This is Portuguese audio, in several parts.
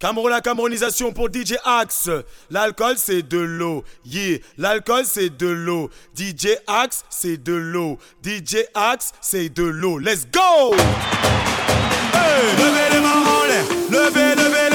Cameroun, la camerounisation pour DJ Axe. L'alcool, c'est de l'eau. Yeah. L'alcool, c'est de l'eau. DJ Axe, c'est de l'eau. DJ Axe, c'est de l'eau. Let's go! Levez les mains en l'air. Levez, levez.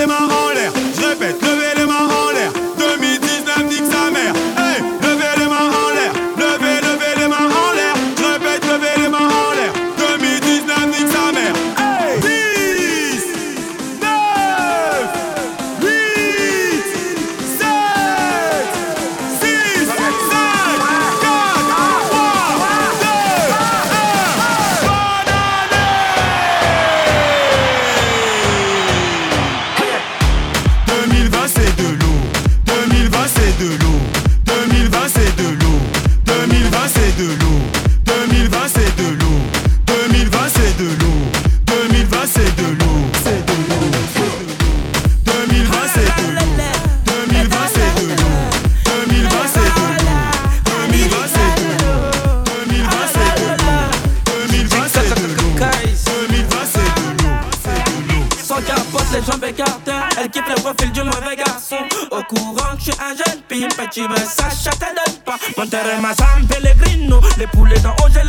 fais, tu veux ça, ça te donne pas. Mon terrain, ma San Pellegrino, les poulets dans OG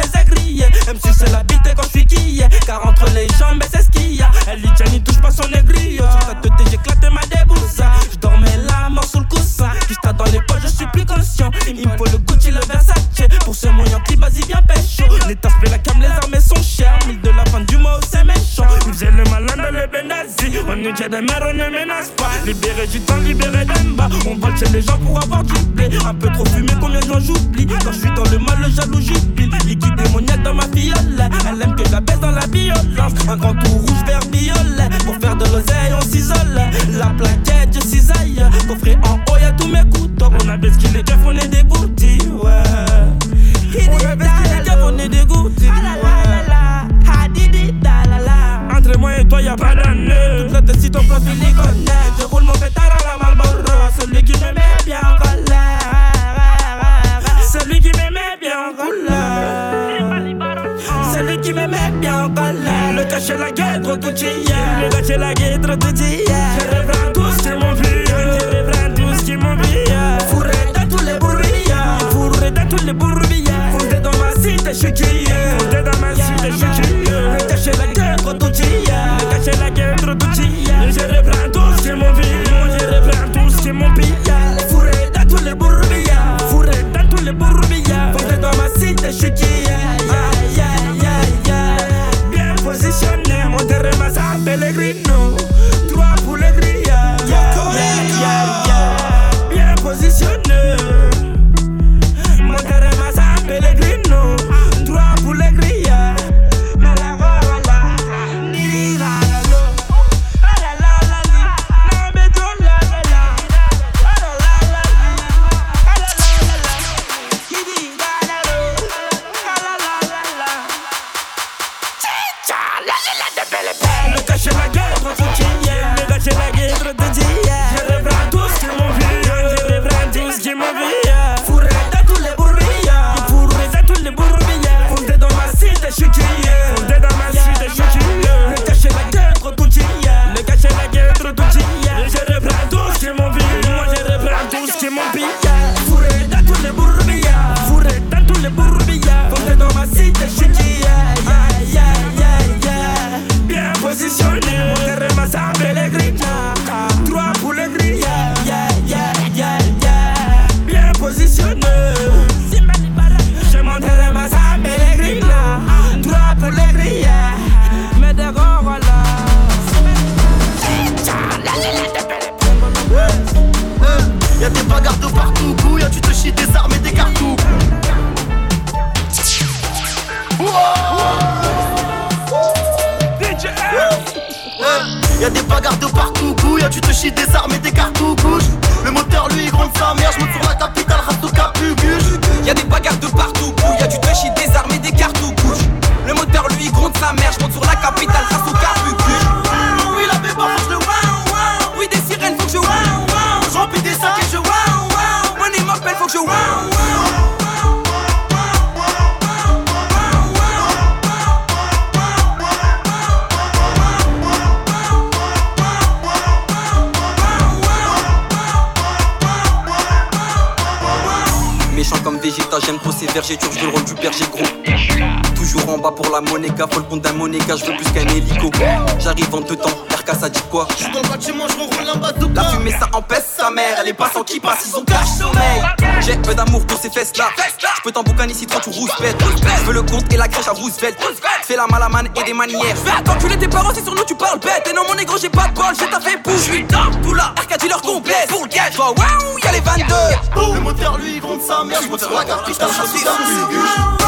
Toujours en bas pour la monéga, faut le compte d'un monéga, je veux plus qu'un hélico. J'arrive en deux temps, RK ça dit quoi? J'suis dans le bâtiment, j'enroule un bazooka. La fumée ça empêche sa mère, elle est pas sans qui passe, ils ont cache sommeil. J'ai peu d'amour pour ces fesses là. Je peux t'emboucaner si toi tu rouspètes. Je veux le compte et la crèche à Roosevelt. Fais la malamane et des manières. Je vais t'enculer tes parents, c'est sur nous tu parles bête. Et non mon négro, j'ai pas de bol, j'ai ta fait pour. Je suis dans tout là, RK leur complète. Pour le gage, je waouh, y'a les 22. Le moteur lui gronde sa mère, j'monte sur la je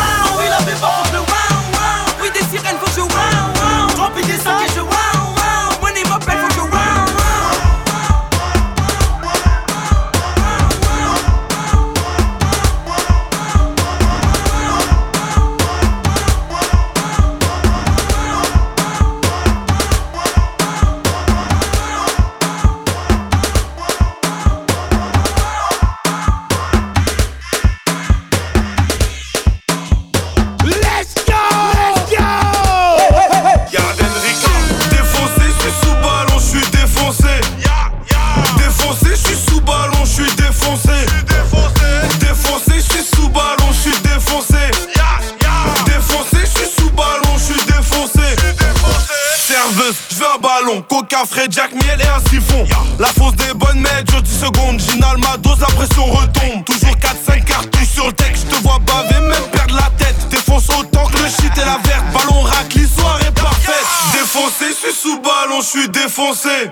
We love it, but des sirènes, faut jouer. Frais, Jack Miel et un siphon. La fausse des bonnes mètres, 10 secondes. Ginal ma dose, la pression retombe. Toujours 4-5 cartouches sur le texte, je te vois baver, même perdre la tête. Défonce autant que le shit et la verte. Ballon rack, l'histoire est parfaite. Défoncé, suis sous ballon, je suis Défoncé,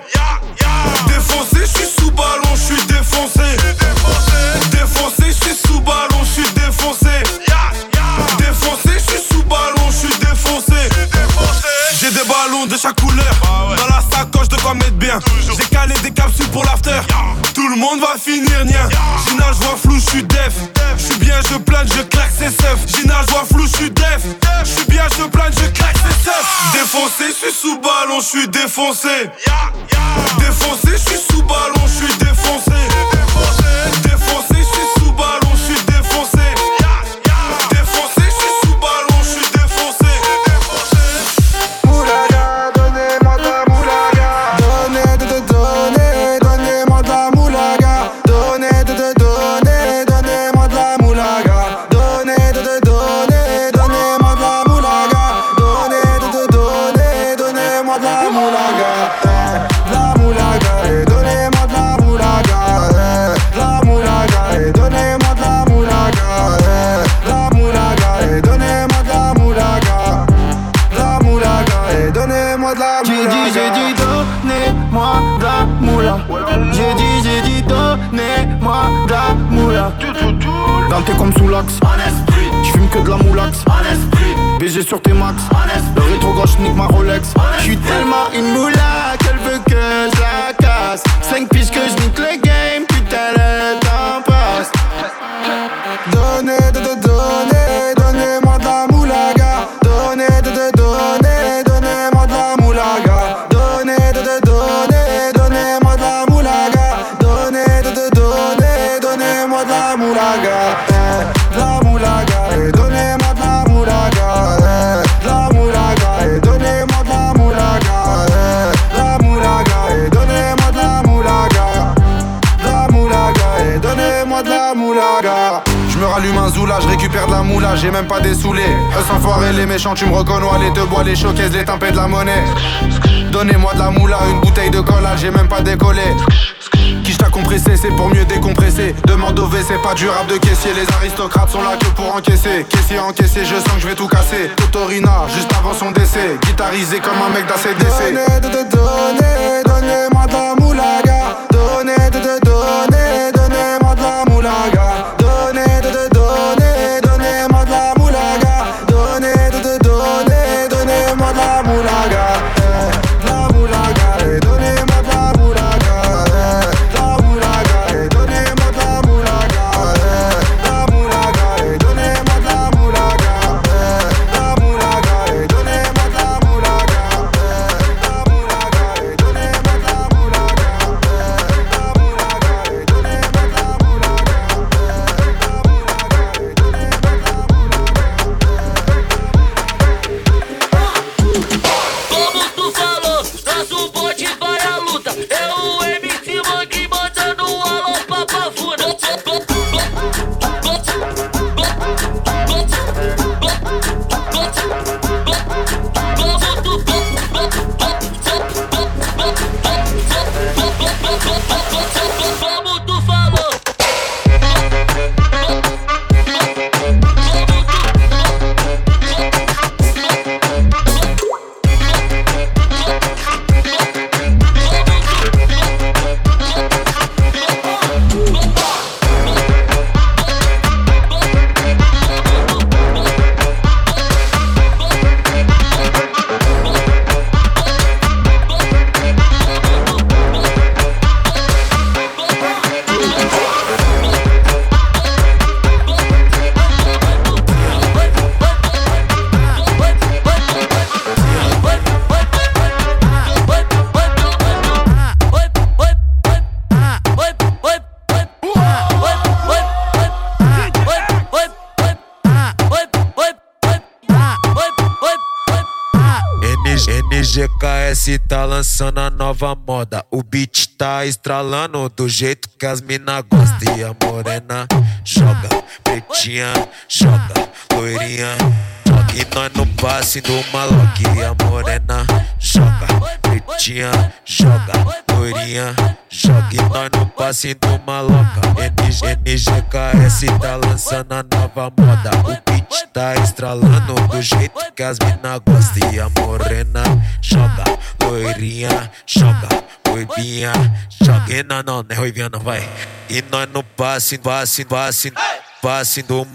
défoncé. Défoncé, je suis sous ballon, Dans comme sous l'axe. J'fume que de la moulax. BG sur tes max. Le rétro gauche nique ma Rolex. J'suis tellement une moula qu'elle veut que je la casse. 5 piges que je nique le j'ai même pas des saoulés. Eux sans foirer les méchants, tu me reconnais, les te bois, les showcases, les tempêtes de la monnaie. Donnez-moi de la moula, une bouteille de cola, j'ai même pas décollé. Qui t'a compressé, c'est pour mieux décompresser. Demande au V, c'est pas du rap de caissier. Les aristocrates sont là que pour encaisser. Caissier encaissé, je sens que je vais tout casser. Totorina, juste avant son décès. Guitarisé comme un mec d'ACDC. Donnez, de, donnez, donnez-moi de la moulaga. Donnez, donnez, donnez-moi de la moulaga. Nova moda. O beat tá estralando do jeito que as mina gostam. E a morena joga, pretinha joga, loirinha. E nós no passe do maloque. E a morena joga, pretinha joga, loirinha joga. E nós no passe do maloca. NG, NGKS tá lançando a nova moda. O beat tá estralando do jeito que as mina gostam. E a morena joga, loirinha joga, ruivinha joga. E não, não, não é ruivinha não, vai. E nós no passe, passe, passe, passe do.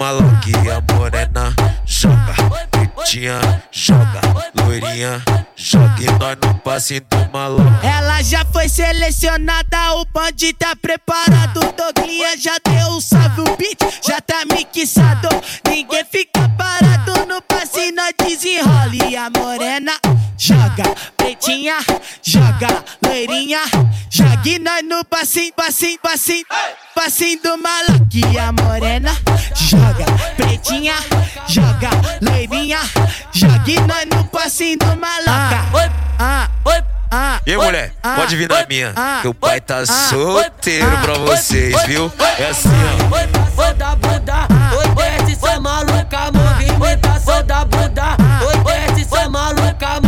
E a morena joga, pretinha joga, loirinha joga. E nós no passe do maloque. Ela já foi selecionada, o bonde tá preparado. Doguinha já deu um salve, o beat já tá mixado. Ninguém fica parado no passe, nós desenrola. E a morena joga, pretinha joga, loirinha joga. E nós no passinho, passinho, passinho, passinho do maluco. E a morena. Joga, pretinha joga, loirinha. Joga. E nós no passinho do maluco. Ah, ah, E aí, mulher, pode vir na minha, que o pai tá solteiro pra vocês, viu? É assim, ó. Oi. Da bunda, oi. desce, cê maluca, movimentação da bunda. Oi. desce, cê maluca,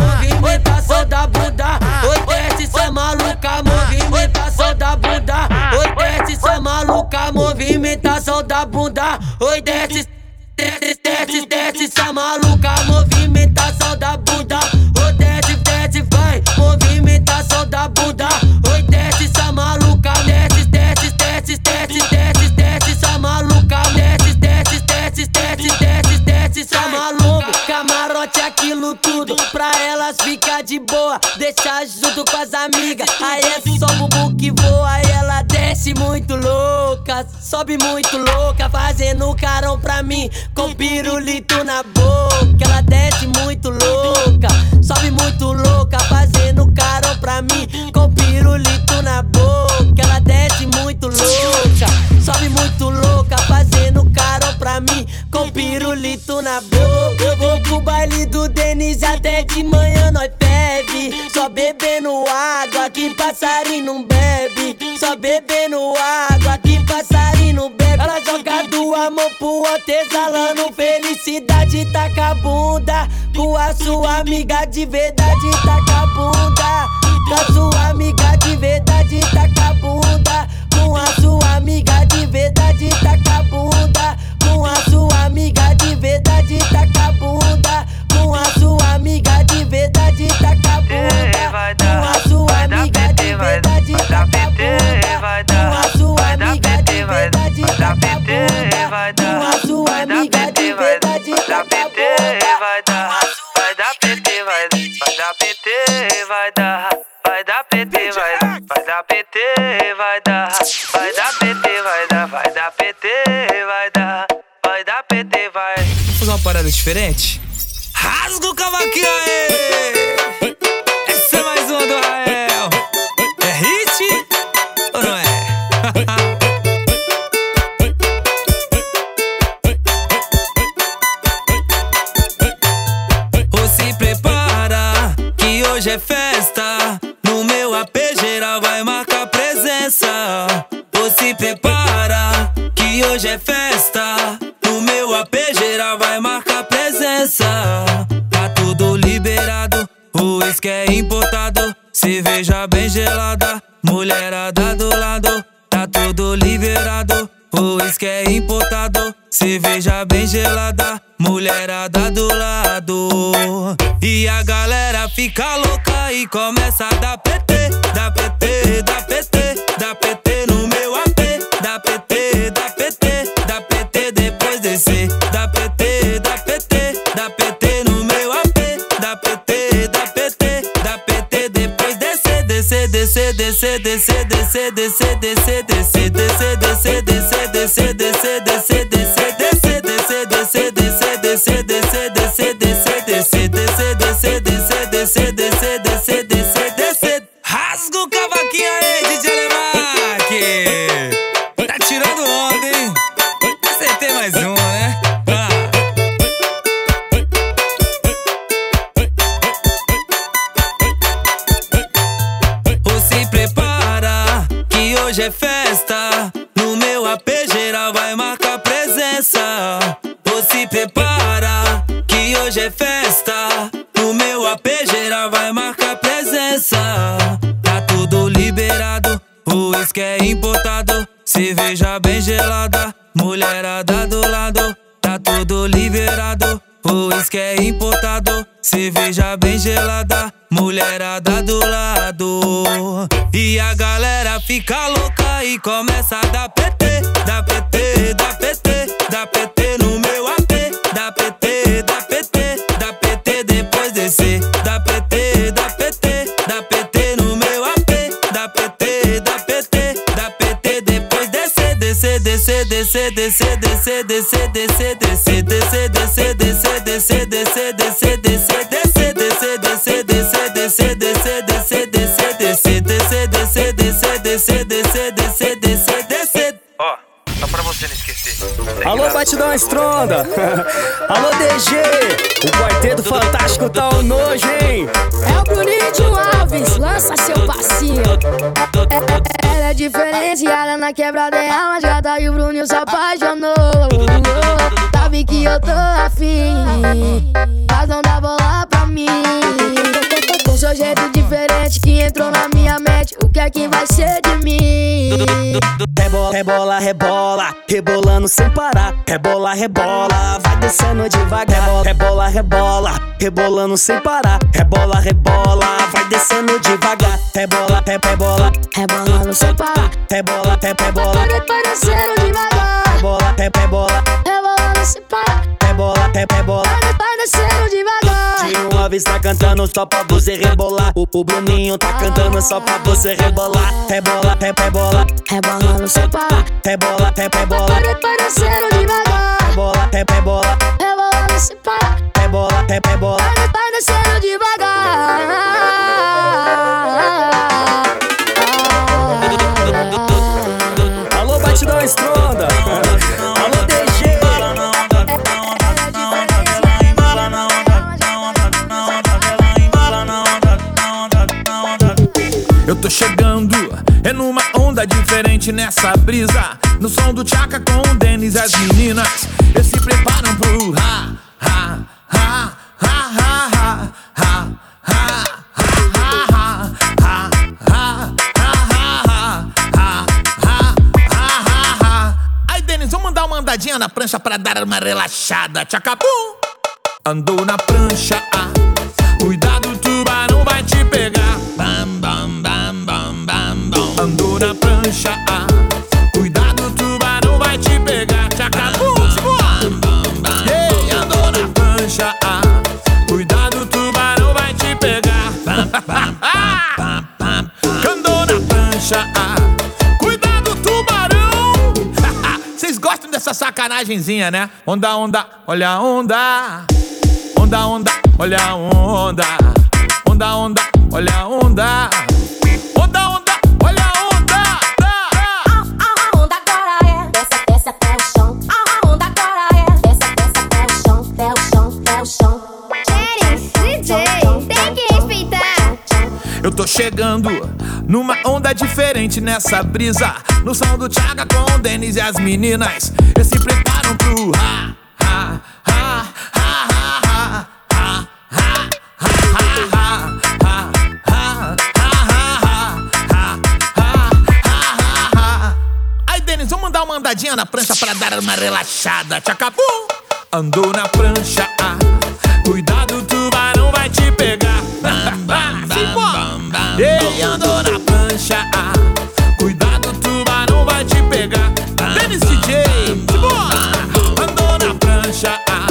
movimentação da bunda. Oi desce, desce, desce, desce, cê maluca, movimentação da bunda. Oi desce, desce, vai, movimentação da bunda. Oi desce, cê maluca, desce, desce, desce, desce, desce, desce, cê maluca, desce, desce, desce, desce, desce, desce, cê maluca. Camarote aquilo tudo, pra elas ficar de boa, deixar junto com as amigas. Aí é só bubu que voa, ela desce muito sobe muito louca, fazendo carão pra mim, com pirulito na boca. Ela desce muito louca, sobe muito louca, fazendo carão pra mim, com pirulito na boca. Ela desce muito louca, sobe muito louca, fazendo carão pra mim, com pirulito na boca. Eu vou pro baile do Denis até de manhã nós bebe, só bebendo água que passarinho não bebe, só bebendo água amor pro outro, exalando felicidade, taca a bunda com a sua amiga de verdade, taca a bunda. Com a sua amiga de verdade, taca a bunda. Com a sua amiga de verdade, taca a bunda. Com a sua amiga de verdade, taca a bunda. Com a sua amiga de verdade, taca a bunda. Com a sua amiga de verdade, taca a bunda. A bunda. vai dar, vai dar PT, vai, vai dar PT, vai dar, vai dar PT, vai, vai dar PT, vai dar, vai dar PT, vai dar, vai dar PT, vai dar, vai dar PT, vai. Vamos fazer uma parada diferente? Rasga o cavaquinho aí! Essa é mais uma do Rael. Prepara que hoje é festa. No meu AP geral vai marcar presença. Tá tudo liberado, o uísque é importado. Cerveja bem gelada, mulherada do lado. Tá tudo liberado, o uísque é importado. Cerveja bem gelada, mulherada do lado. E a galera fica louca e começa a dar PT, dá PT, dá PT, Alô, DG! O quarteto fantástico tá um nojo, hein? É o Bruninho Alves, lança seu passinho. Ela é diferente, ela na quebrada é alma gata e o Bruninho se apaixonou. Sabe que eu tô afim, Rebola, rebola, rebola, rebolando sem parar. Rebola, rebola, vai descendo devagar. Rebola, rebola, rebolando sem parar. Rebola, rebola, vai descendo devagar. Rebola, re- rebola, Rebolando sem parar, rebola, re- rebola, vai descendo devagar. rebola, re- rebola, Rebolando sem parar, rebola, re- rebola. vai descendo devagar. Tio Alves tá cantando só pra você rebolar. O, o Bruninho tá cantando só pra você rebolar. Rebola, re- rebola, Rebolando sem parar, rebola, re- rebola, vai descendo devagar. rebola, re- rebola, Rebolando sem parar, rebola, re- rebola. vai descendo devagar. Alô, Batidão Estronda! Alô, tô chegando, é numa onda diferente nessa brisa. No som do Tchaka com o Denis e as meninas, eles se preparam pro ha, ha, ha, ha, ha, ha, ha, ha. Dar uma andadinha na prancha pra dar uma relaxada. Tchacabum! Andou na prancha, ah, cuidado. Cuidado, tubarão vai te pegar. Tchacabum, Ei, andou na prancha. Cuidado, tubarão vai te pegar. Andou na prancha. Cuidado, tubarão. Vocês gostam dessa sacanagemzinha, né? Onda, onda, olha a onda. Onda, onda, olha a onda. Onda, onda, olha a. Onda, Tô chegando numa onda diferente nessa brisa. No som do Thiago com o Denis e as meninas. Eles se preparam pro ha, ha, ha, ha, ha, ha, ha, ha, ha, vamos dar uma andadinha na prancha pra dar uma relaxada. Tchacabum! Andou na prancha, ah. Cuidado, Ei, andou na prancha, ah. Cuidado, tubarão vai te pegar. Dennis DJ, simbora! Andou na prancha, ah.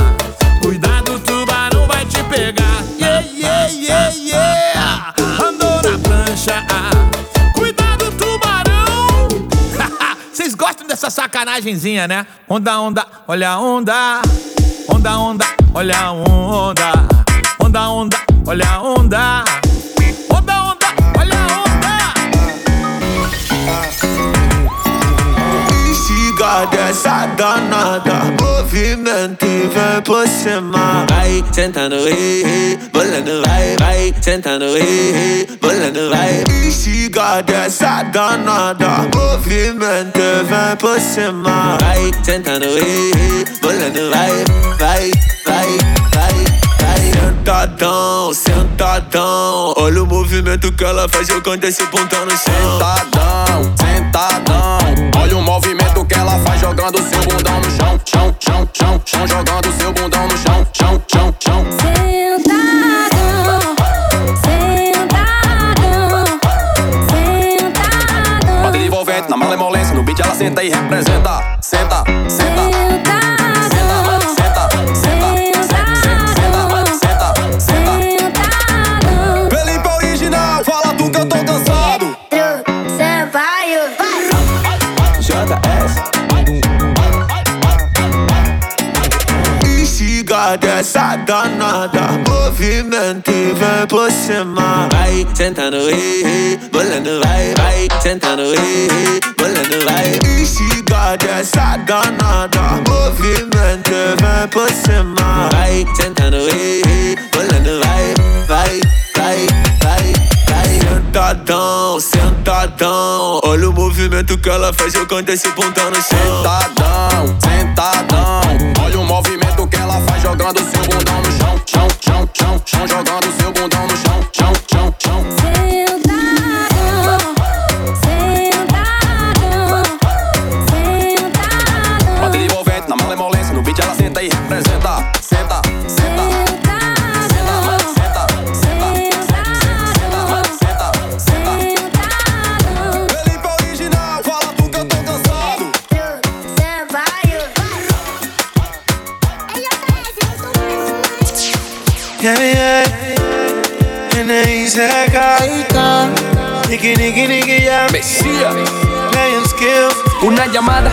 Cuidado, tubarão vai te pegar. Yeah, yeah, yeah, yeah. Andou na prancha, ah. Cuidado, tubarão. Vocês gostam dessa sacanagemzinha, né? Onda, onda, olha a onda. Onda, onda, olha a onda. Onda, onda, olha a. Onda, Instiga dessa danada movimento e vem por cima. Vai sentando, ei, ei, bolando, vai, vai sentando, ei, ei, bolando, vai. Instiga dessa danada. Movimento e vem por cima. Vai sentando, ei, ei, bolando, vai, vai, vai, vai. Sentadão, sentadão Olha o movimento que ela faz jogando esse pontão no chão Sentadão, sentadão Olha o movimento faz jogando seu bundão no chão Chão, chão, chão, chão Jogando seu bundão no chão Chão, chão, chão. Sentadão, sentadão, sentadão Bate envolvente na malemolência No beat ela senta e representa. Senta, senta dessa danada Movimento e vem por cima. Vai sentando, ei Bolando, vai, vai Sentando, ei Bolando, vai. Instiga dessa danada Movimento e vem por cima. Vai sentando, ei Bolando, vai, vai, vai, vai, vai. Sentadão, sentadão. Olha o movimento que ela faz jogando esse pontão no chão. Sentadão, sentadão. Olha o movimento jogando seu bundão no chão, chão, chão, chão, chão, jogando seu bundão no chão, chão, chão, chão. Yeah. Niki, niki, niki, yeah. Mesías. Playing skills. Una llamada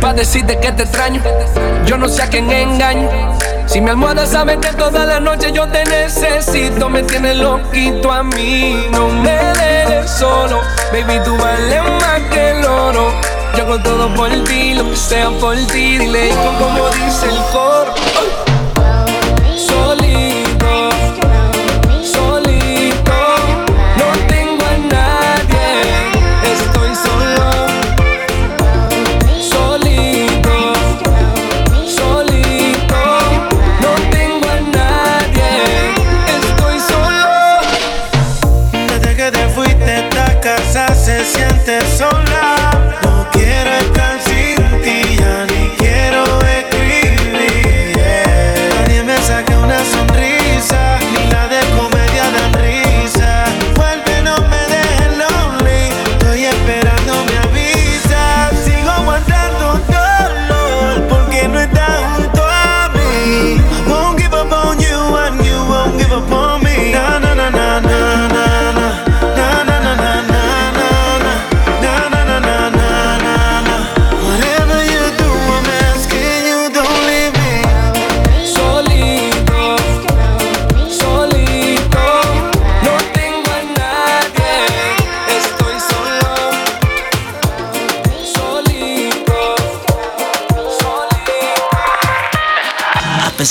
para decirte que te extraño. Yo no sé a quién engaño. Si mi almohada sabe que toda la noche yo te necesito, me tienes loquito a mí. No me dejes solo, baby, tú vales más que el oro. Yo hago todo por ti, lo que sea por ti. Dile como dice el coro.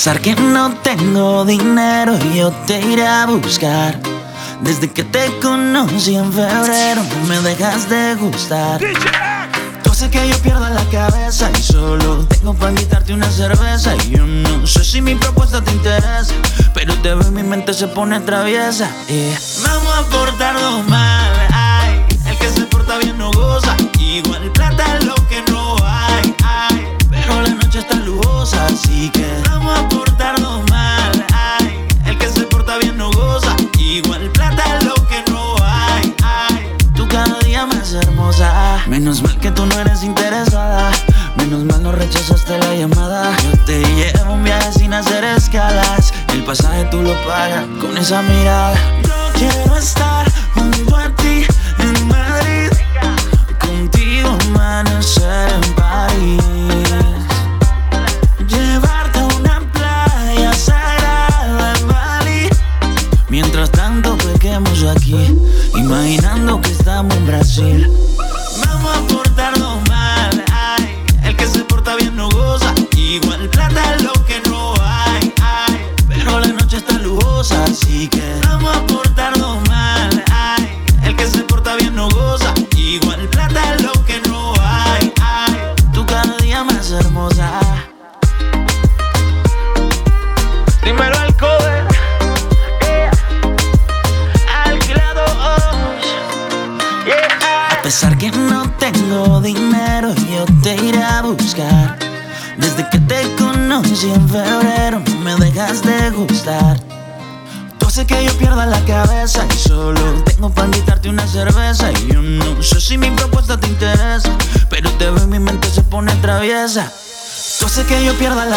A pesar que no tengo dinero, yo te iré a buscar. Desde que te conocí en febrero, no me dejas de gustar. Tú haces que yo pierda la cabeza y solo tengo para invitarte una cerveza. Y yo no sé si mi propuesta te interesa, pero te veo y mi mente se pone traviesa. y Vamos a portarnos mal, esa mirada.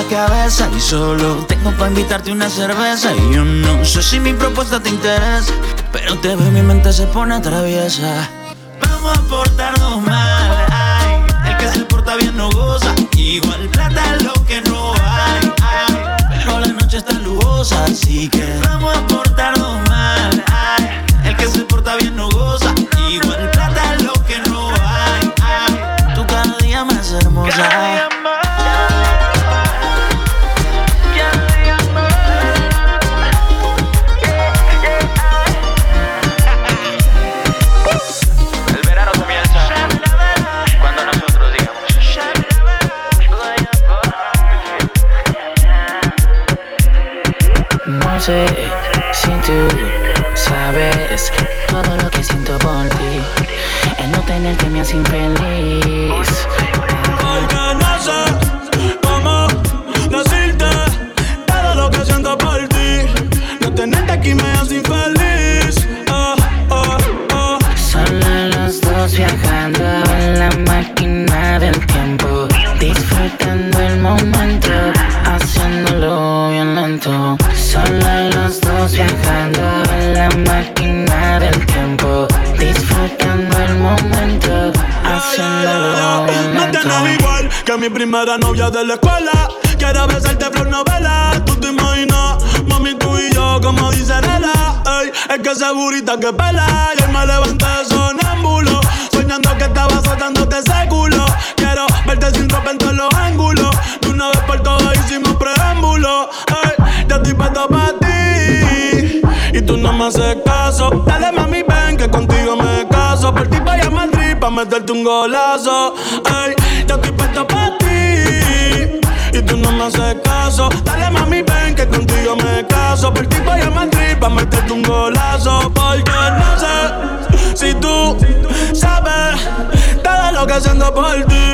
Cabeza y solo tengo para invitarte una cerveza. Y yo no sé si mi propuesta te interesa, pero te veo y mi mente se pone traviesa. Quiero besarte flor novela. Tú te imaginas, mami, tú y yo, como dice Nela. Ey, es que segurita que pela. Y hoy me levanté sonámbulo. Soñando que estaba soltándote ese culo. Quiero verte sin ropa todos los ángulos. De una vez por todas hicimos preámbulo. Ey, yo estoy puesto para ti. Y tú no me haces caso. Dale mami, ven que contigo me caso. Por ti voy a Madrid pa' meterte un golazo. Ey, yo estoy puesto para ti. Tú no me haces caso. Dale mami, ven que contigo me caso. Por ti voy a Madrid pa' meterte un golazo. Porque no sé si tú sabes todo lo que siento por ti.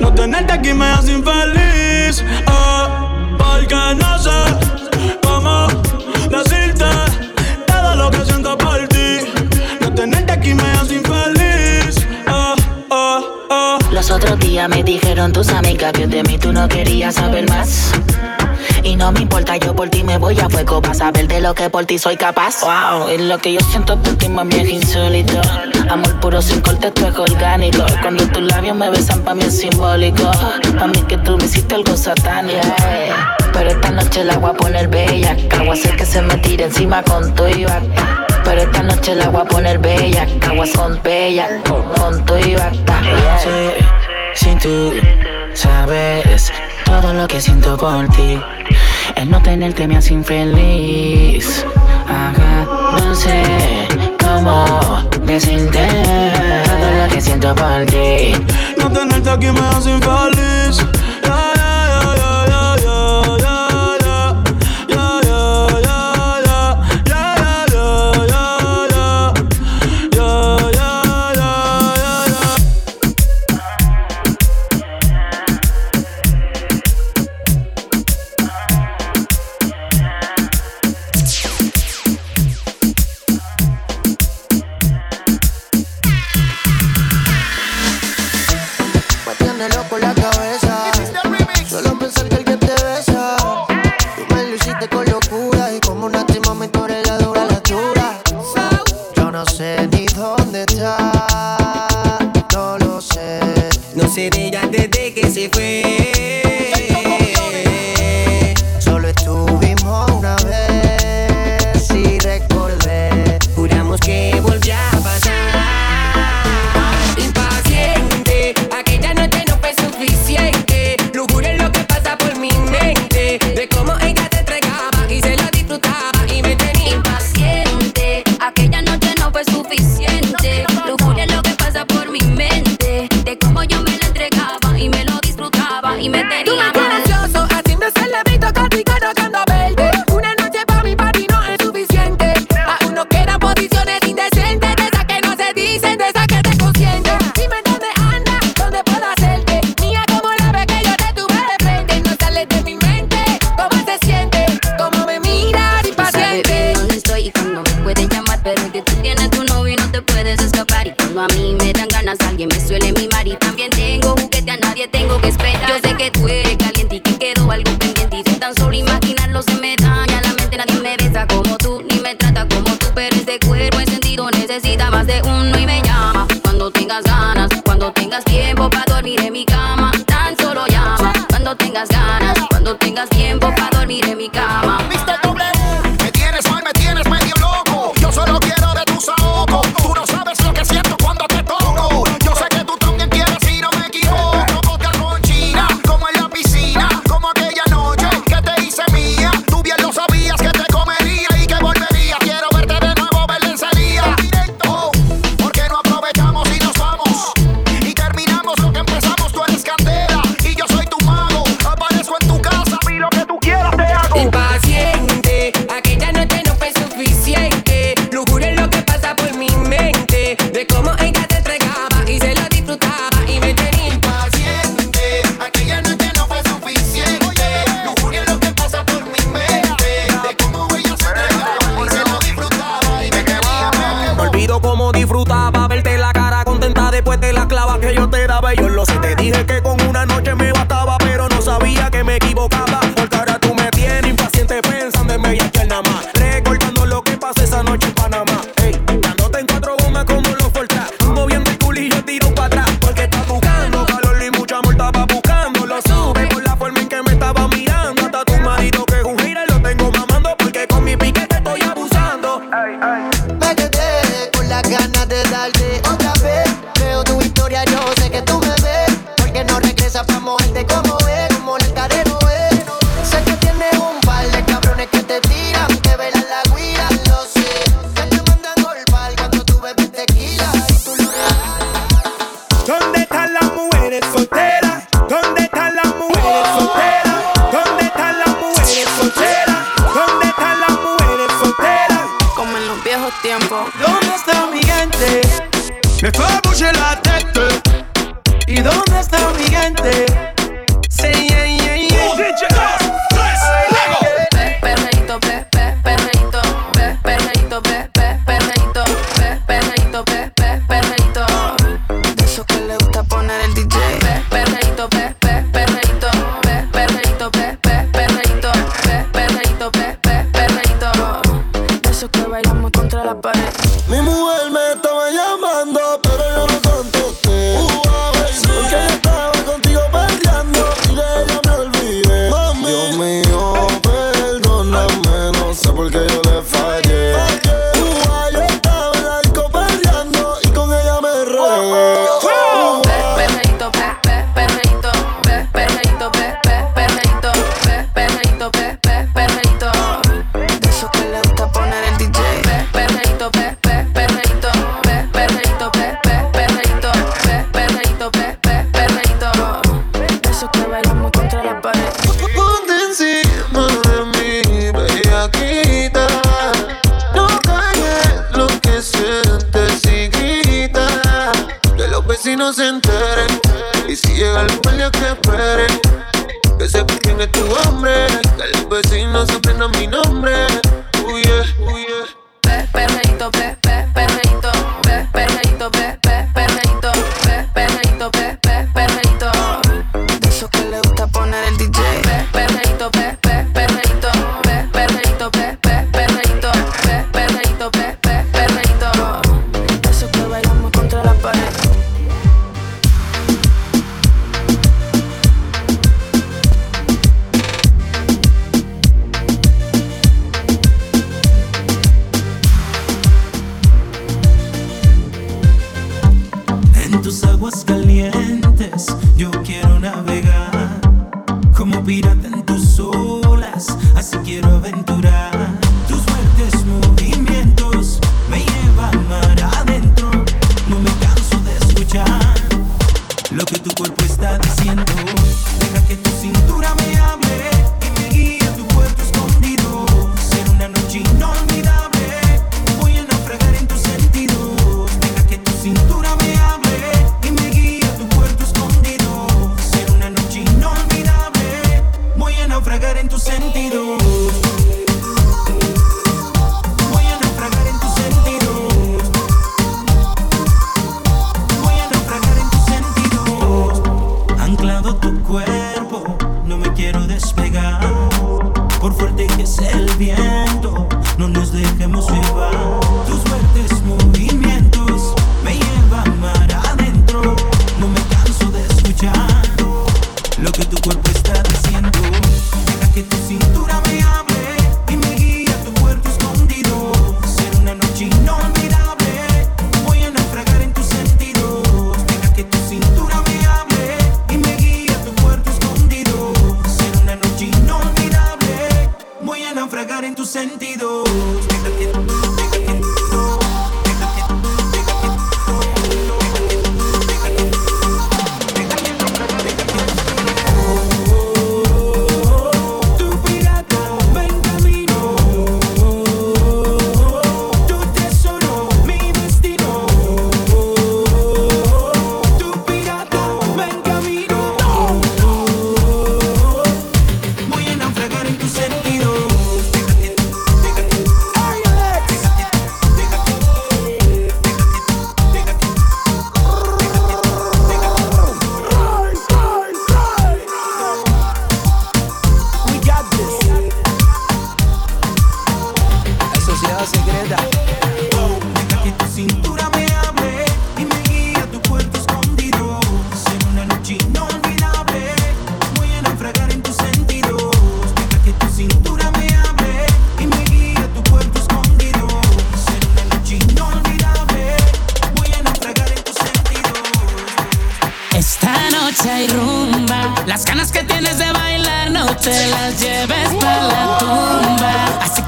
No tenerte aquí me hace infeliz. Oh, porque no sé cómo Los otros días me dijeron tus amigas que de mí tú no querías saber más. Y no me importa, yo por ti me voy a fuego para saber de lo que por ti soy capaz. Wow, es lo que yo siento por ti, mami, es insólito. Amor puro sin corte, esto es orgánico. Cuando tus labios me besan, pa' mí es simbólico. Pa' mí que tú me hiciste algo satánico. Pero esta noche la voy a poner bella. Voy a hacer que se me tire encima con tu y vaca. Pero esta noche la voy a poner bella. Caguas con bella, con tu y vaca. Sí, si tú sabes todo lo que siento por ti. El no tenerte me hace infeliz. Ajá, no sé cómo decirte todo lo que siento por ti. No tenerte aquí me hace infeliz. diario sé que tú me ves. Porque no regresas pa' mojarte como ves.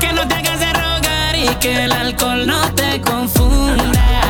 Que no te hagas de rogar y que el alcohol no te confunda.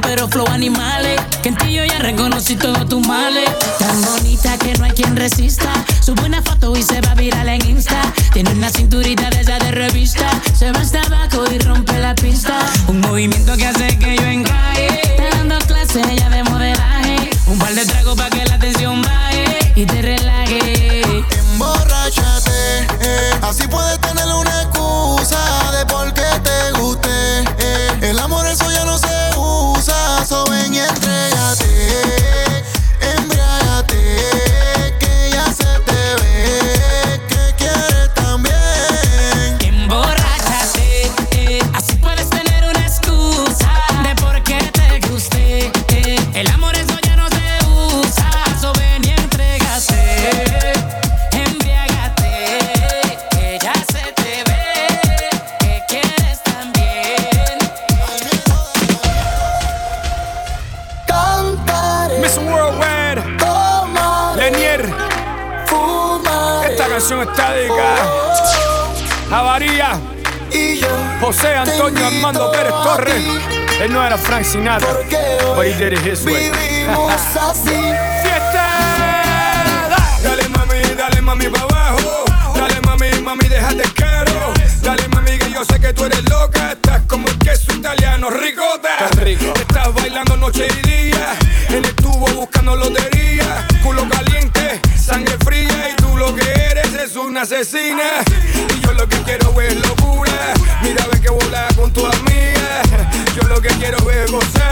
pero flow animales. Que en ti yo ya reconocí todos tus males. Tan bonita que no hay quien resista. Sube una foto y se va viral en Insta. Tiene una cinturita de esa de revista. Se va hasta abajo y rompe la pista. Un movimiento que hace asesinado. But he did it. Vivimos así. ¡Fiesta! Dale mami, dale mami pa' abajo. Dale mami, mami, déjate caro. Dale mami, que yo sé que tú eres loca. Estás como el queso italiano, ricota. Estás rico. Estás bailando noche y día. En el tubo buscando lotería. Culo caliente, sangre fría. Y tú lo que eres es una asesina. Y yo lo que quiero es lo José.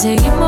Seguimos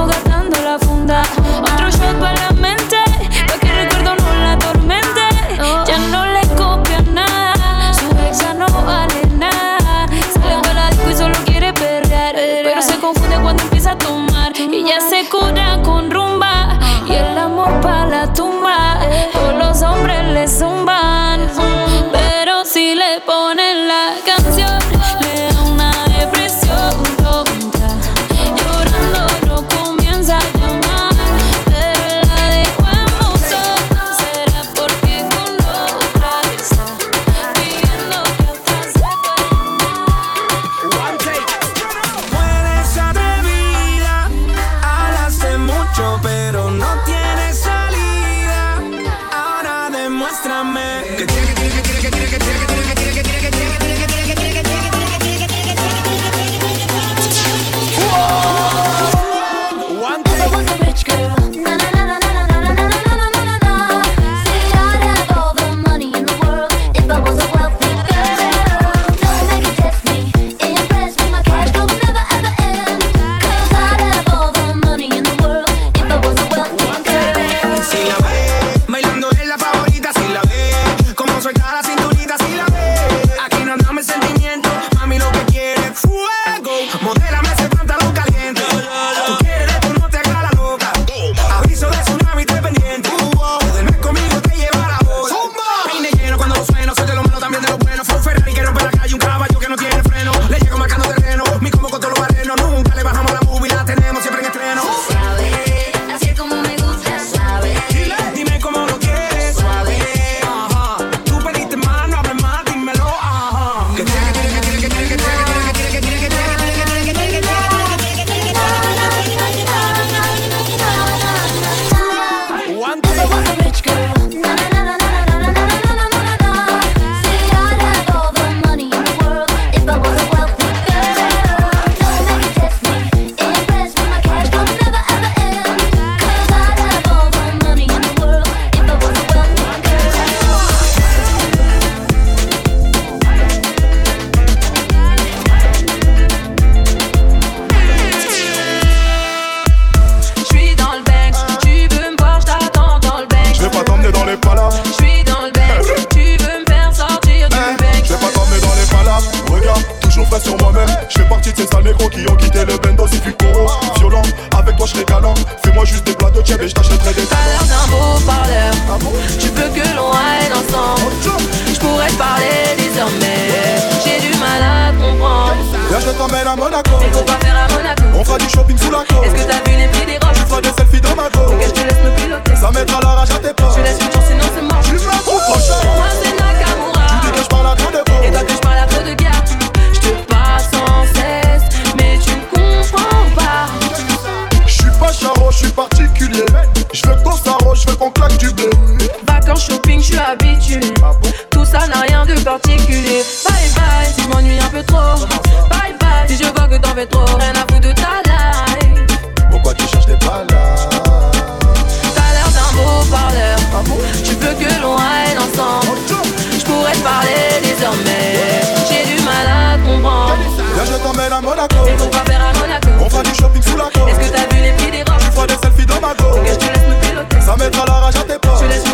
Ça mettra la rage à tes portes.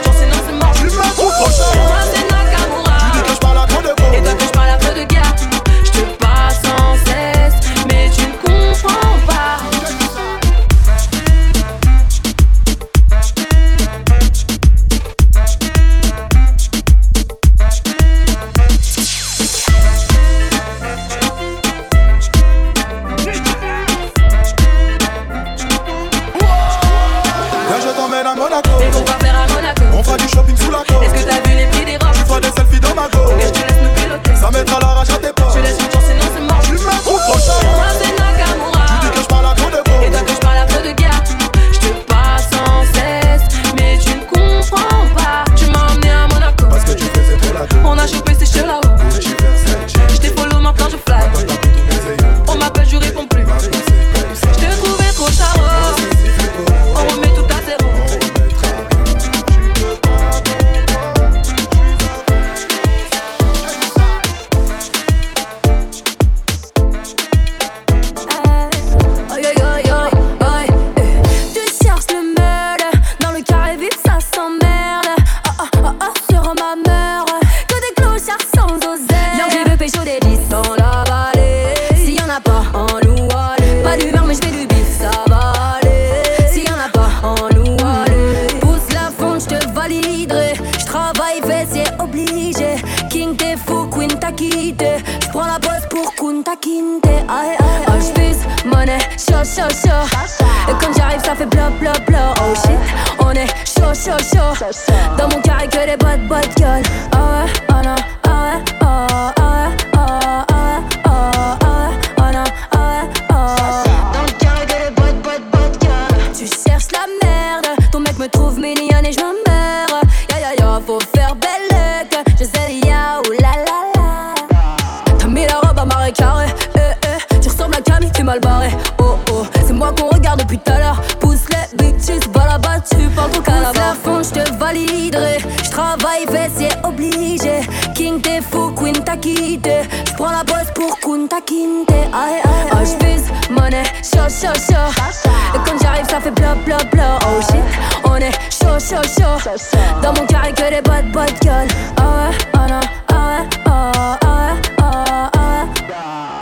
girl. Ağla anam ağla ağla ağla ağla ağla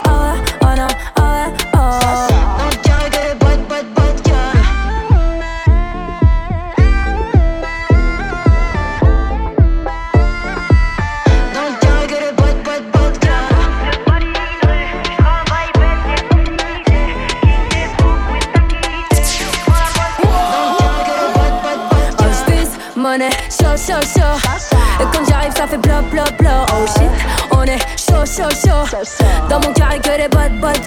Ağla anam ağla ağla Not göre bad bad bad girl. Not göre bad bad bad girl. Not göre bad bad bad. All this money, show show show. ça fait blop blop. Oh shit, on est chaud chaud chaud. Dans mon carré que les bottes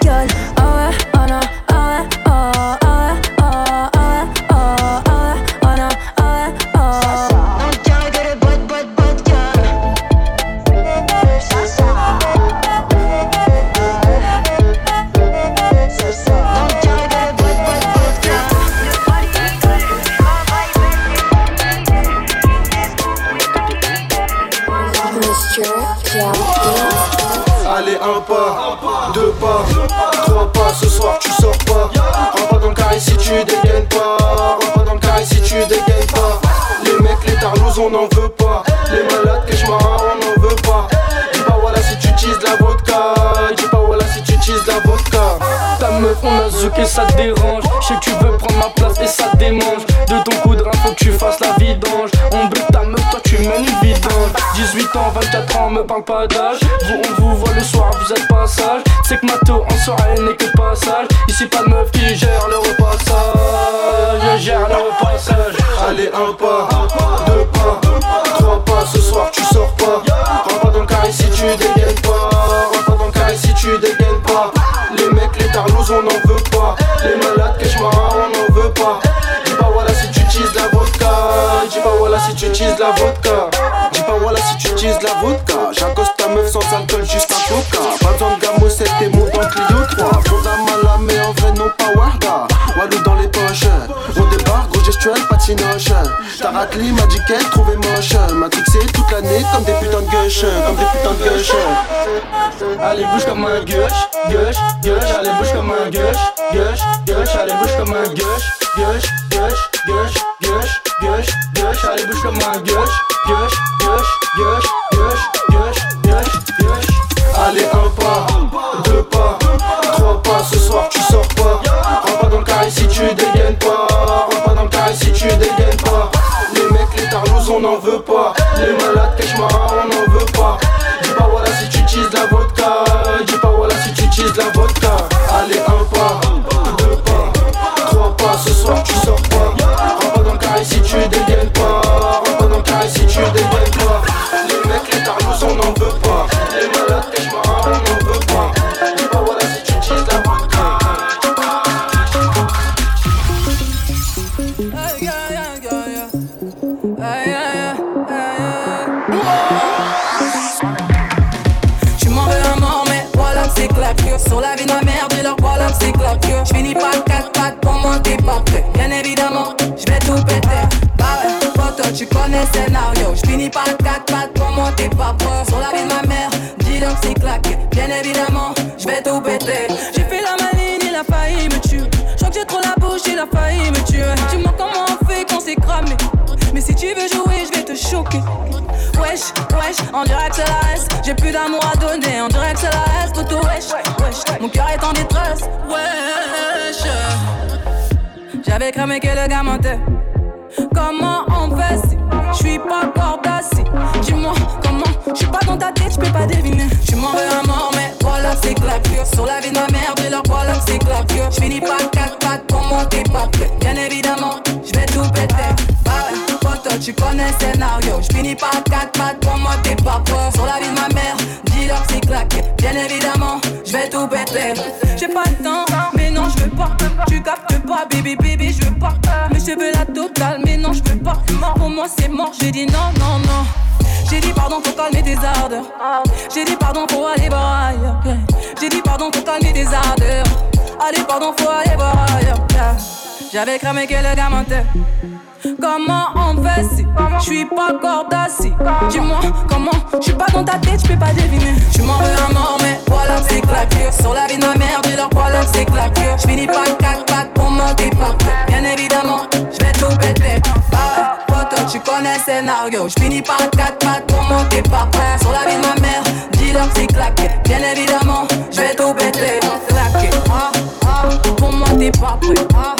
Lee m'a dit qu'elle trouvait moche M'a fixé toute l'année comme des putains de gueuches Comme des putains de gueuches Allez bouge comme un gueuche, gueuche, gueuche Allez bouge comme un gueuche mes que le gars. J'avais cramé que le gars mentait. Comment on fait si je suis pas cordassi Dis-moi comment je suis pas dans ta tête, je peux pas deviner. Je m'en veux à mort, mais voilà, c'est claqué. Sur la vie de ma mère, dis leur voilà, c'est claqué. Je finis pas 4 pattes pour monter par Bien évidemment, je vais tout péter. Bah, tu connais le scénario. Je finis pas 4 pattes pour monter par Sur la vie de ma mère, dis leur c'est claqué. Bien évidemment, je vais tout péter. Claqué, ah, ah, pour monter par près. Ah,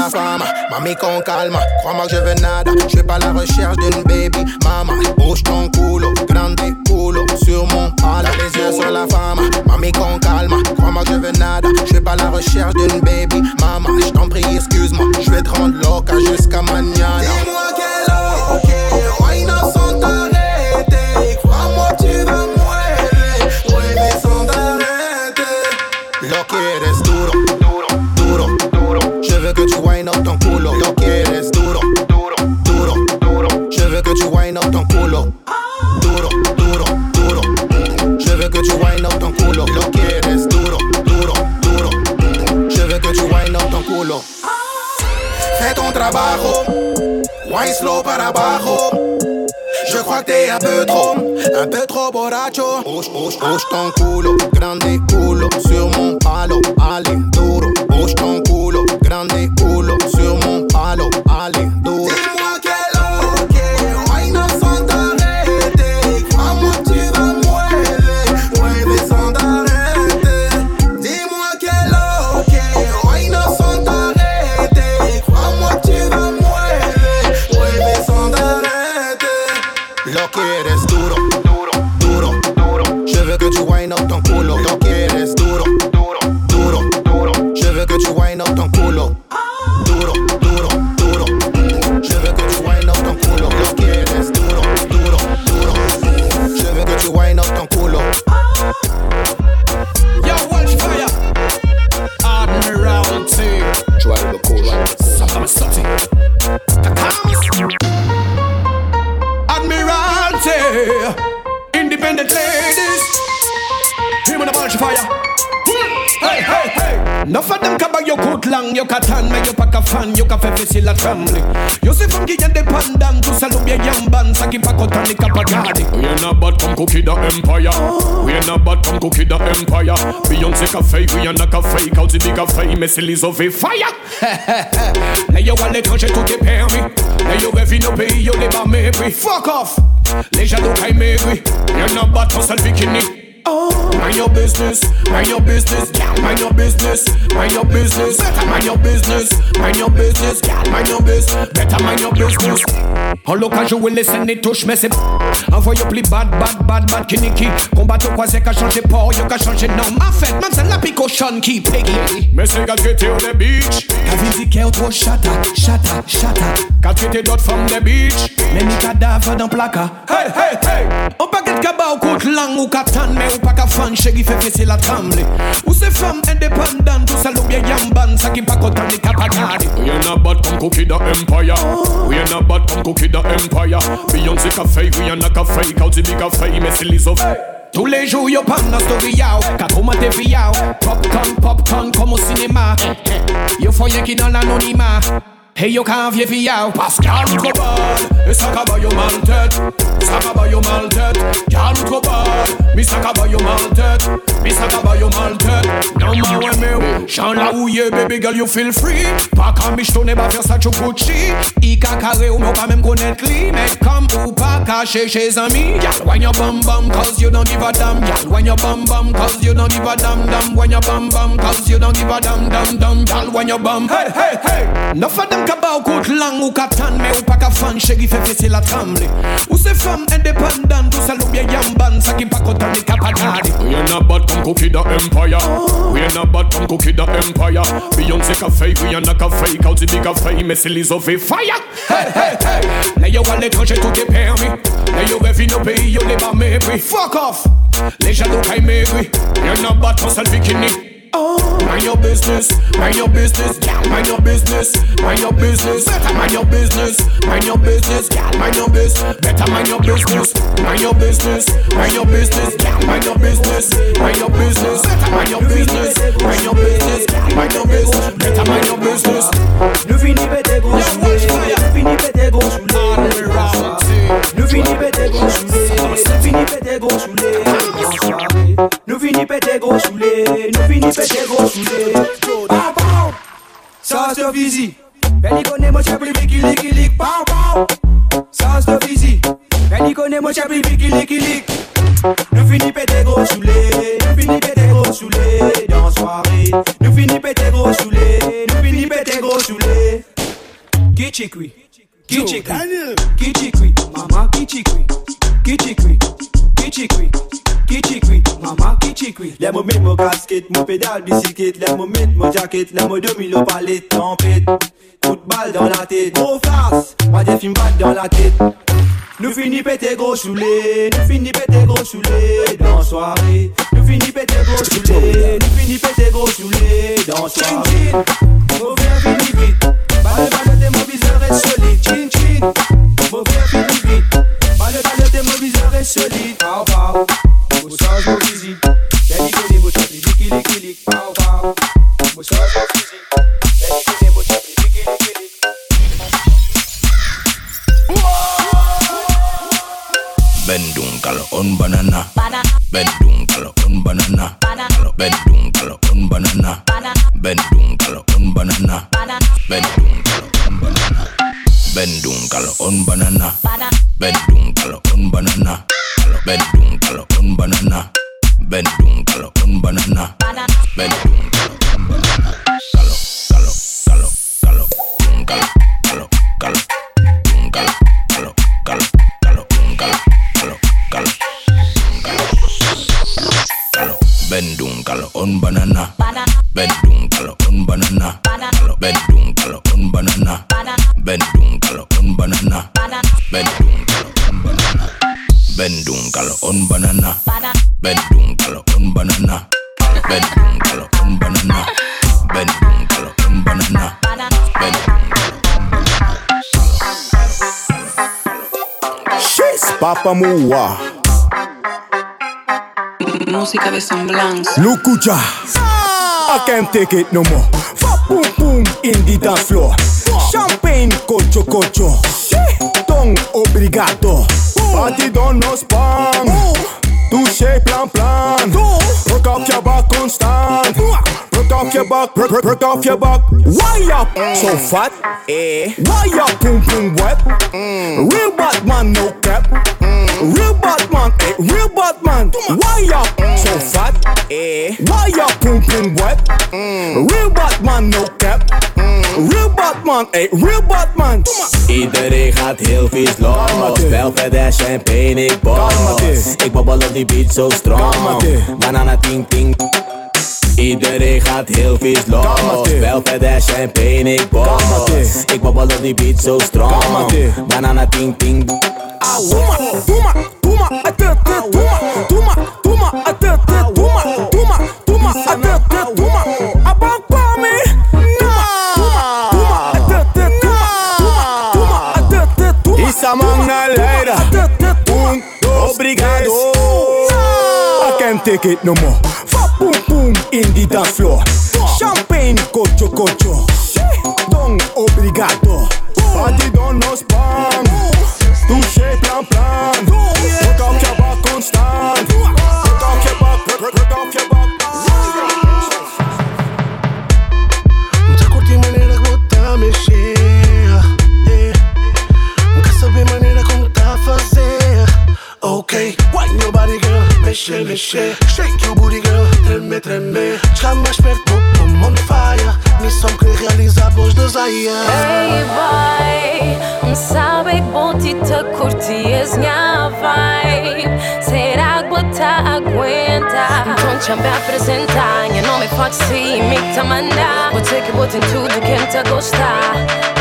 la fama. Mamie, con calme, crois-moi que je veux nada. Je suis pas à la recherche d'une baby mama. Bouge ton culo, grande culo, sur mon pala. Les yeux sur la femme, Mamie, con calme, crois-moi que je veux nada. Je suis pas à la recherche d'une baby mama. Je t'en prie, excuse-moi, je vais te rendre loca jusqu'à mañana. Dis-moi. slow para abajo. Je crois que t'es un peu trop, un peu trop borracho. Push, push, push ton culo, grande culo, sur mon palo, allez duro. Push ton culo, grande culo, sur mon palo, allez long, you can tan, make you pack a fan, you can feel feel a trembling. You see funky and the pandan, to salute your young band, saki pack out and. We are not bad from cookie the empire. We are not bad from cookie the empire. Beyond cafe, we are not fake. out the cafe, messy is of a fire. Now you want to touch it to the permis. Now you revin au pays, you live a maybe. Fuck off! Les jaloux, I me. You're not bad for selfie kidney. Mind your business, mind your business, mind your business, mind your business, mind your business, mind your business, mind your business, better mind your business. En local jouer les scènes et touche mais c'est Envoyez plus bad, bad, bad, bad kiniki Combat au croisé qu'a changé port, yo qu'a changé nom En fait, même c'est la picochonne qui peggy Mais c'est qui était on the beach. Qu'a visité au trop chata, chata, chata Qu'a traité d'autres femmes the beach. Mais mi cadavre dans placard Hey, hey, hey. On pas qu'être cabas ou côte langue ou katan Mais ou pa ka fan Chéri fe fese la tremble Ou se fam independant Ou sa loubyen yamban Sa ki pa kontan ni kapagade We ain't about come cookie the empire We ain't about come cookie the empire Beyoncé ka fey, Rihanna ka fey Kauti bi ka fey, Messi Lizzo fey tous les jours, y'a pas de story, yao. Kakuma te viao. Popcorn, popcorn, comme au cinéma. Y'a foyer qui dans l'anonymat. Hey, yo kan vye fiyaw Pas kan tro bad E sak aba yo man tet Sak aba yo man tet Kan tro bad Mi sak aba yo man Me, Mi sak aba yo man tet Nan ma we me. Ou Chan la ou oh, ye baby girl you feel free. Pa kan mi jtone ba fyer sak chou kouchi I can kare ou nou pa mem konet li Mek kam ou pa kache che zami Gal wan yo bam bum, cause you don't give a damn. Gal when you bum, bam cause you don't give a damn damn. When you bum, bam cause you don't give a damn damn damn. Gal when you bum, Hey hey hey. Nothing. An ka ba ou kout lang ou ka tan Me ou pa ka fan, cheri fe fese la tramble Ou se fam independant Ou se loupye yamban, sa ki pa kotan ni kapanade We an a bad kon kouki da empire. We ain't a bad kon kouki da empire. Beyonce ka we ain't a ka fey Kauti di ka fey, me se li zo fe faya Hey, hey, hey Le yo al to the e me? Le yo revi nou pay? You le ba mebri Fuck off. Le jadou kay mebri We're not bad kon sell bikini bikini Mind your business, mind your business, mind your business, mind your business, mind your business, mind your business, mind your business, better mind your business, mind your business, mind your business, mind your business, mind your business, mind your business, mind your business, mind your business, better mind your business. Nous finis pété gros soulé, nous finis pété gros soulé. Nous finis pété gros soulé, nous finis pété gros soulé. Nous finis pété gros soulé, nous finis pété gros soulé. Pow pow, ça se visi. Benny connaît mon chapri biki liki lik. Pow pow, ça se visi. Benny connaît mon chapri biki liki lik. Nous finis pété gros soulé, nous finis pété gros soulé dans soirée. Nous finis pété gros soulé, nous finis pété gros soulé. Kichikwi, Kichikui, kichikui, mama kichikui, kichikui, kichikui, kichikui, mama kichikui. Lè mou met mou kasket, mou pedal bisiklet, lè mou met mou jaket, lè mou demi lo palet, tempête, coup de balle dans la tête, gros face, moi des films bad dans la tête. Nous finis pété gros soulé, nous finis pété gros soulé dans soirée. Nous finis pété gros soulé, nous finis pété gros soulé dans soirée. Mauvais fini vite, balle balle de mon viseur est solide, chin chin. Mauvais fini vite, balle balle de mon viseur est solide, pow pow. Au sens mon physique, y'a dit que des mots liki lik, pow pow. Au sens mon physique, y'a dit que Bendungal on banana. Bendungal on banana. Bendungal on banana. Bendungal on banana. Bendungal on banana. Bendungal on banana. Bendungal on banana. Bendungal on banana. Bendungal on banana. Bendungal on banana. Galo, galo, galo, galo. on banana. Bedroom color on banana. Bedroom color on banana. Bedroom color on banana. Bedroom color on banana. Bedroom color on banana. Bedroom color on banana. Bedroom color on banana. Bedroom color on banana. Bedroom She's Papa Mua. Música de semblanza. Lukuja. I can't take it no more. Fuck boom boom in the dance floor. Champagne, cocho, cocho. Tom, obrigado. Batidão no spam. Touché, plan, plan. Rock off your back constant. Rock off your back, rock, rock, rock off your back. Why up so fat? Eh. Why up boom boom wet? Real Batman, no cap. Real Batman, eh. Real Batman. Why up so fat? Eh. Why up boom boom wet? Real Batman, no cap. Real Batman, eh. Real Batman. Iedereen gaat heel vies los. Wel verder champagne, ik boss. Ik babbel op die beat zo strong. Banana ting ting. Iedereen gaat heel vies los. Wel verder champagne, ik boss. Ik babbel op die beat zo strong. Banana ting ting. Tuma, tuma, tuma, até, até, tuma, tuma, tuma, até, até, tuma, tuma, tuma, até, até, tuma. Abang kami, tuma, tuma, tuma, até, até, tuma, tuma, tuma, até, até, tuma. Isso a mão na leira. Um, Obrigado. Can't take it no more. Fa boom boom in the dance floor. Champagne, cocho, cocho. Don, obrigado. Batidão no spam. leşe leşe Shake your booty girl, tremble tremble Tremble, je I'm on fire. Mi som que realizamos desire. Ej, vaj, msałek, bo ti të kur ti es nja vaj Ser agua ta aguenta Concha me apresenta, një nome faksi, mi të manda Po të ke botin tu, duke në të gosta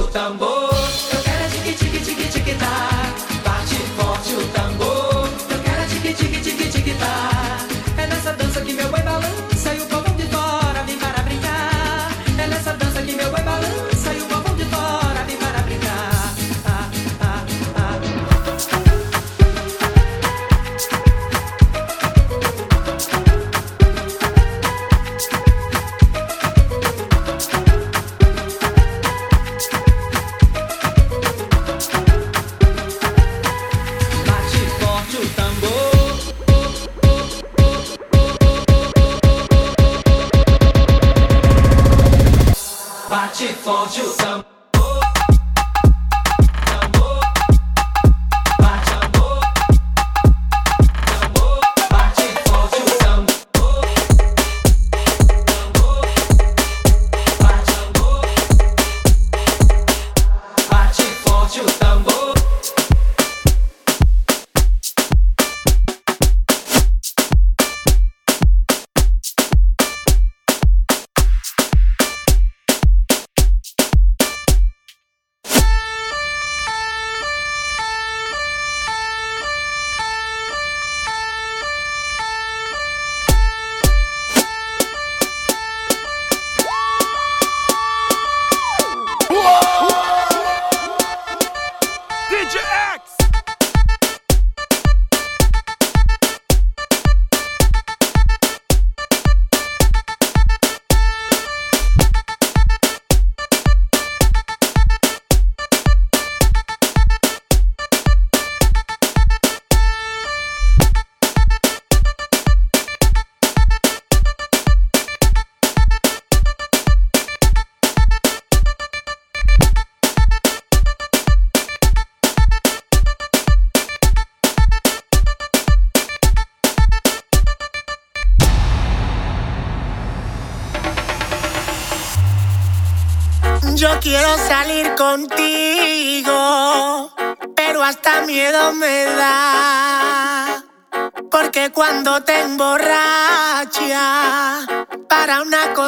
o tambor.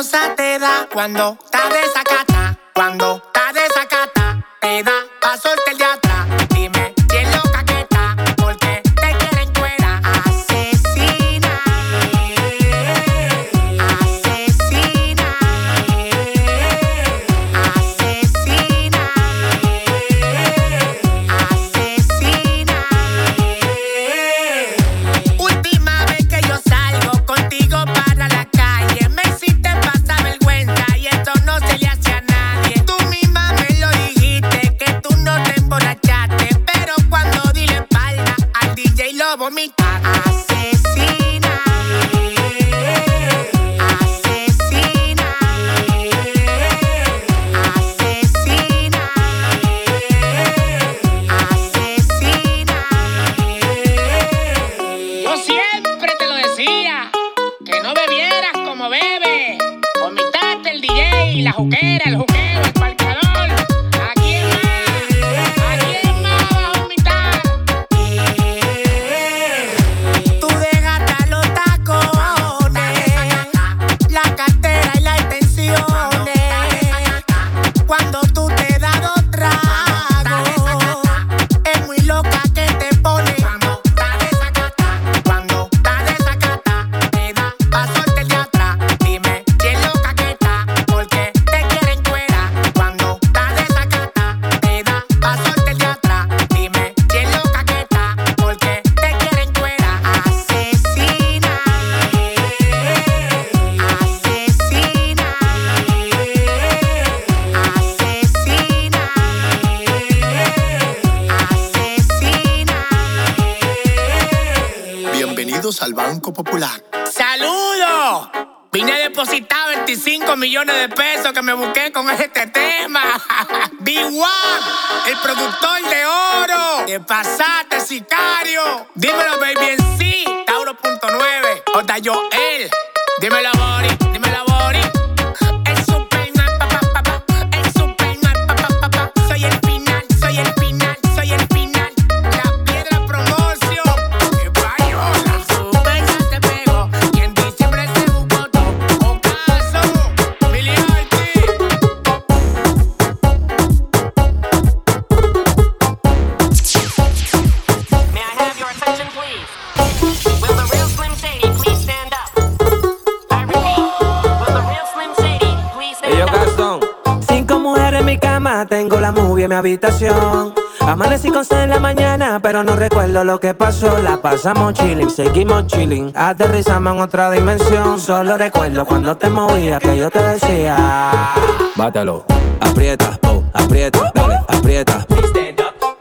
Cosa te da. Cuando mi habitación. Amanecí con en la mañana, pero no recuerdo lo que pasó. La pasamos chilling, seguimos chilling. Aterrizamos en otra dimensión. Solo recuerdo cuando te movías que yo te decía. Bátalo, aprieta, oh, aprieta, dale, aprieta.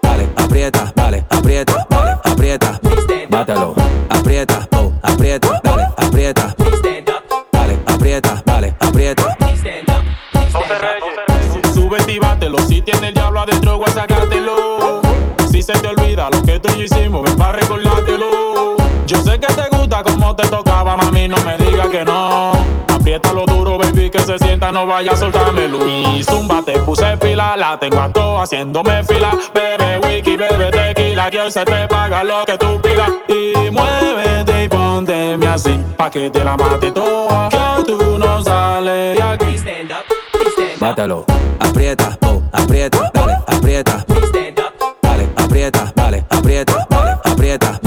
Dale, aprieta, vale, aprieta, vale, aprieta. Bátalo, aprieta, oh, aprieta. Si tiene el diablo adentro, voy a sacártelo. Si se te olvida lo que tú y yo hicimos, ven para recordártelo. Yo sé que te gusta como te tocaba, mami, no me digas que no. Apriétalo duro, baby, que se sienta, no vaya a soltármelo. Y zumba, te puse pila, la tengo a todo haciéndome fila. Bebe wiki, bebe tequila, que hoy se te paga lo que tú pidas. Y muévete y pónteme así, pa' que te la mate toda. Que tú no sales de aquí. Bátalo, aprieta, oh, aprieta, dale, aprieta. Dale, aprieta, vale, aprieta, vale, aprieta.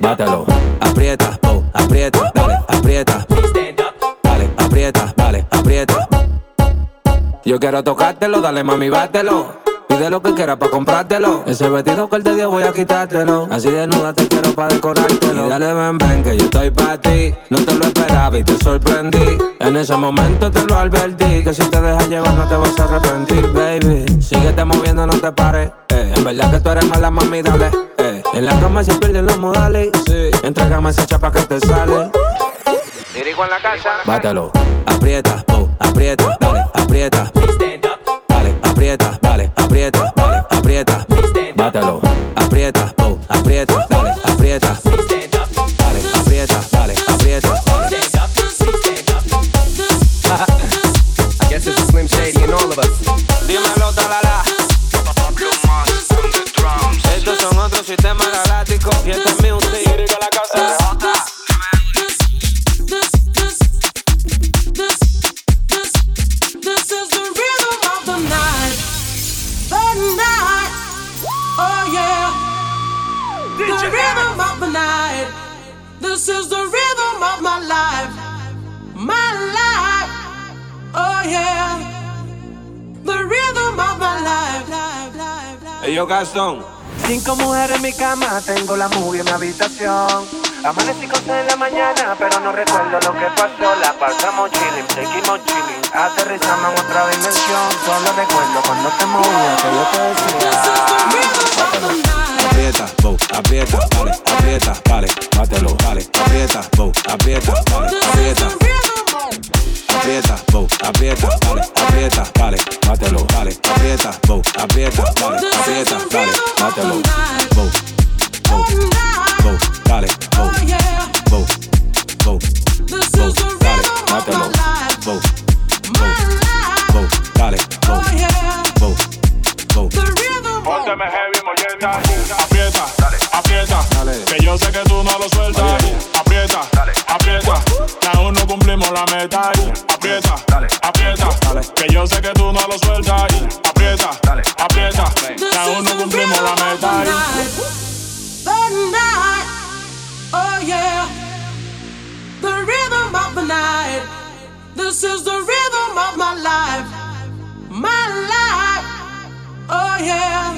Bátalo, aprieta, oh, aprieta, dale, aprieta. Dale, aprieta, vale, aprieta. Yo quiero tocártelo, dale mami, bátelo. Pide lo que quieras pa' comprártelo. Ese vestido que él te dio voy a quitártelo. Así desnuda te quiero pa' decorártelo. Y dale ven, ven, que yo estoy pa' ti. No te lo esperaba y te sorprendí. En ese momento te lo advertí. Que si te dejas llevar no te vas a arrepentir, baby. Síguete moviendo, no te pares. Eh. En verdad que tú eres mala, mami, dale. Eh. En la cama se pierden los modales. Sí. Entrégame esa chapa que te sale. Dirigo en la casa. Bátalo, aprieta, oh, aprieta, dale, aprieta. Dale, aprieta, vale, aprieta, dale, aprieta. Bátalo, aprieta, oh, aprieta, dale, aprieta. This is the rhythm of my life. My life. Oh yeah. The rhythm of my life. Ellos Gastón. Cinco mujeres en mi cama, tengo la movie en mi habitación. Amanecí con sed en la mañana, pero no recuerdo lo que pasó. La pasamos chilling, seguimos chilling. Aterrizamos en otra dimensión. Solo recuerdo cuando te movías que yo te decía. Aprieta, bo, aprieta, vale, aprieta, vale, bátelo, vale, aprieta, bo, aprieta, vale, aprieta. Aprieta, bo, aprieta, vale, aprieta, vale, bátelo, vale, aprieta, bo, aprieta, vale, aprieta, vale, bátelo, bo, bo, bo, vale, bo, bo, bo, bo, vale, bátelo, bo, vale, bo, bo, bo. Pónteme heavy, molleta. Aprieta, aprieta. Que yo sé que tú no lo sueltas. Aprieta, aprieta. Que aún no cumplimos la meta. Aprieta, aprieta. Que yo sé que tú no lo sueltas. Aprieta, aprieta. Que aún no cumplimos la meta. The night. Oh yeah. The rhythm of the night. This is the rhythm of my life. My life. Oh yeah.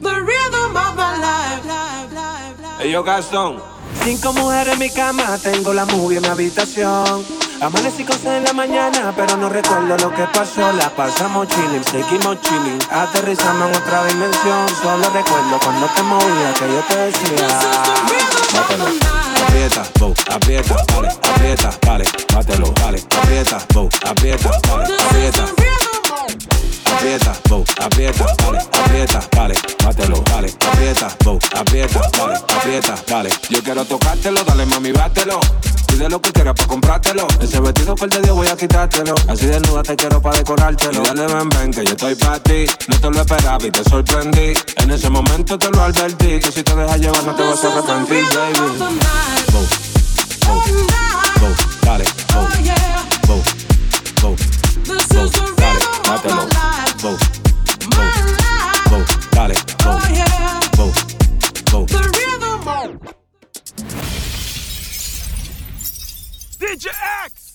The rhythm of my life. Ellos Gastón. Cinco mujeres en mi cama, tengo la movie en mi habitación. Amanecí con en la mañana, pero no recuerdo lo que pasó. La pasamos chilling, seguimos chilling. Aterrizamos en otra dimensión. Solo recuerdo cuando te movías que yo te decía. Bátalo, aprieta, bo, aprieta, dale, aprieta, dale, bátelo, dale, aprieta, bo, aprieta, dale, aprieta. Aprieta, bo, aprieta, dale, aprieta, dale, bátelo, dale, aprieta, bo, aprieta, dale, aprieta, dale. Yo quiero tocártelo, dale mami, bátelo. Pide lo que quieras pa' comprártelo. Ese vestido el de Dios, voy a quitártelo. Así desnuda te quiero pa' decorártelo. Y dale, ven, ven, que yo estoy pa' ti. No te lo esperaba y te sorprendí. En ese momento te lo advertí. Que si te dejas llevar no te vas a arrepentir, baby. Bo, bo, bo, dale, bo, bo, Did you act? the rhythm of my life. My life. The rhythm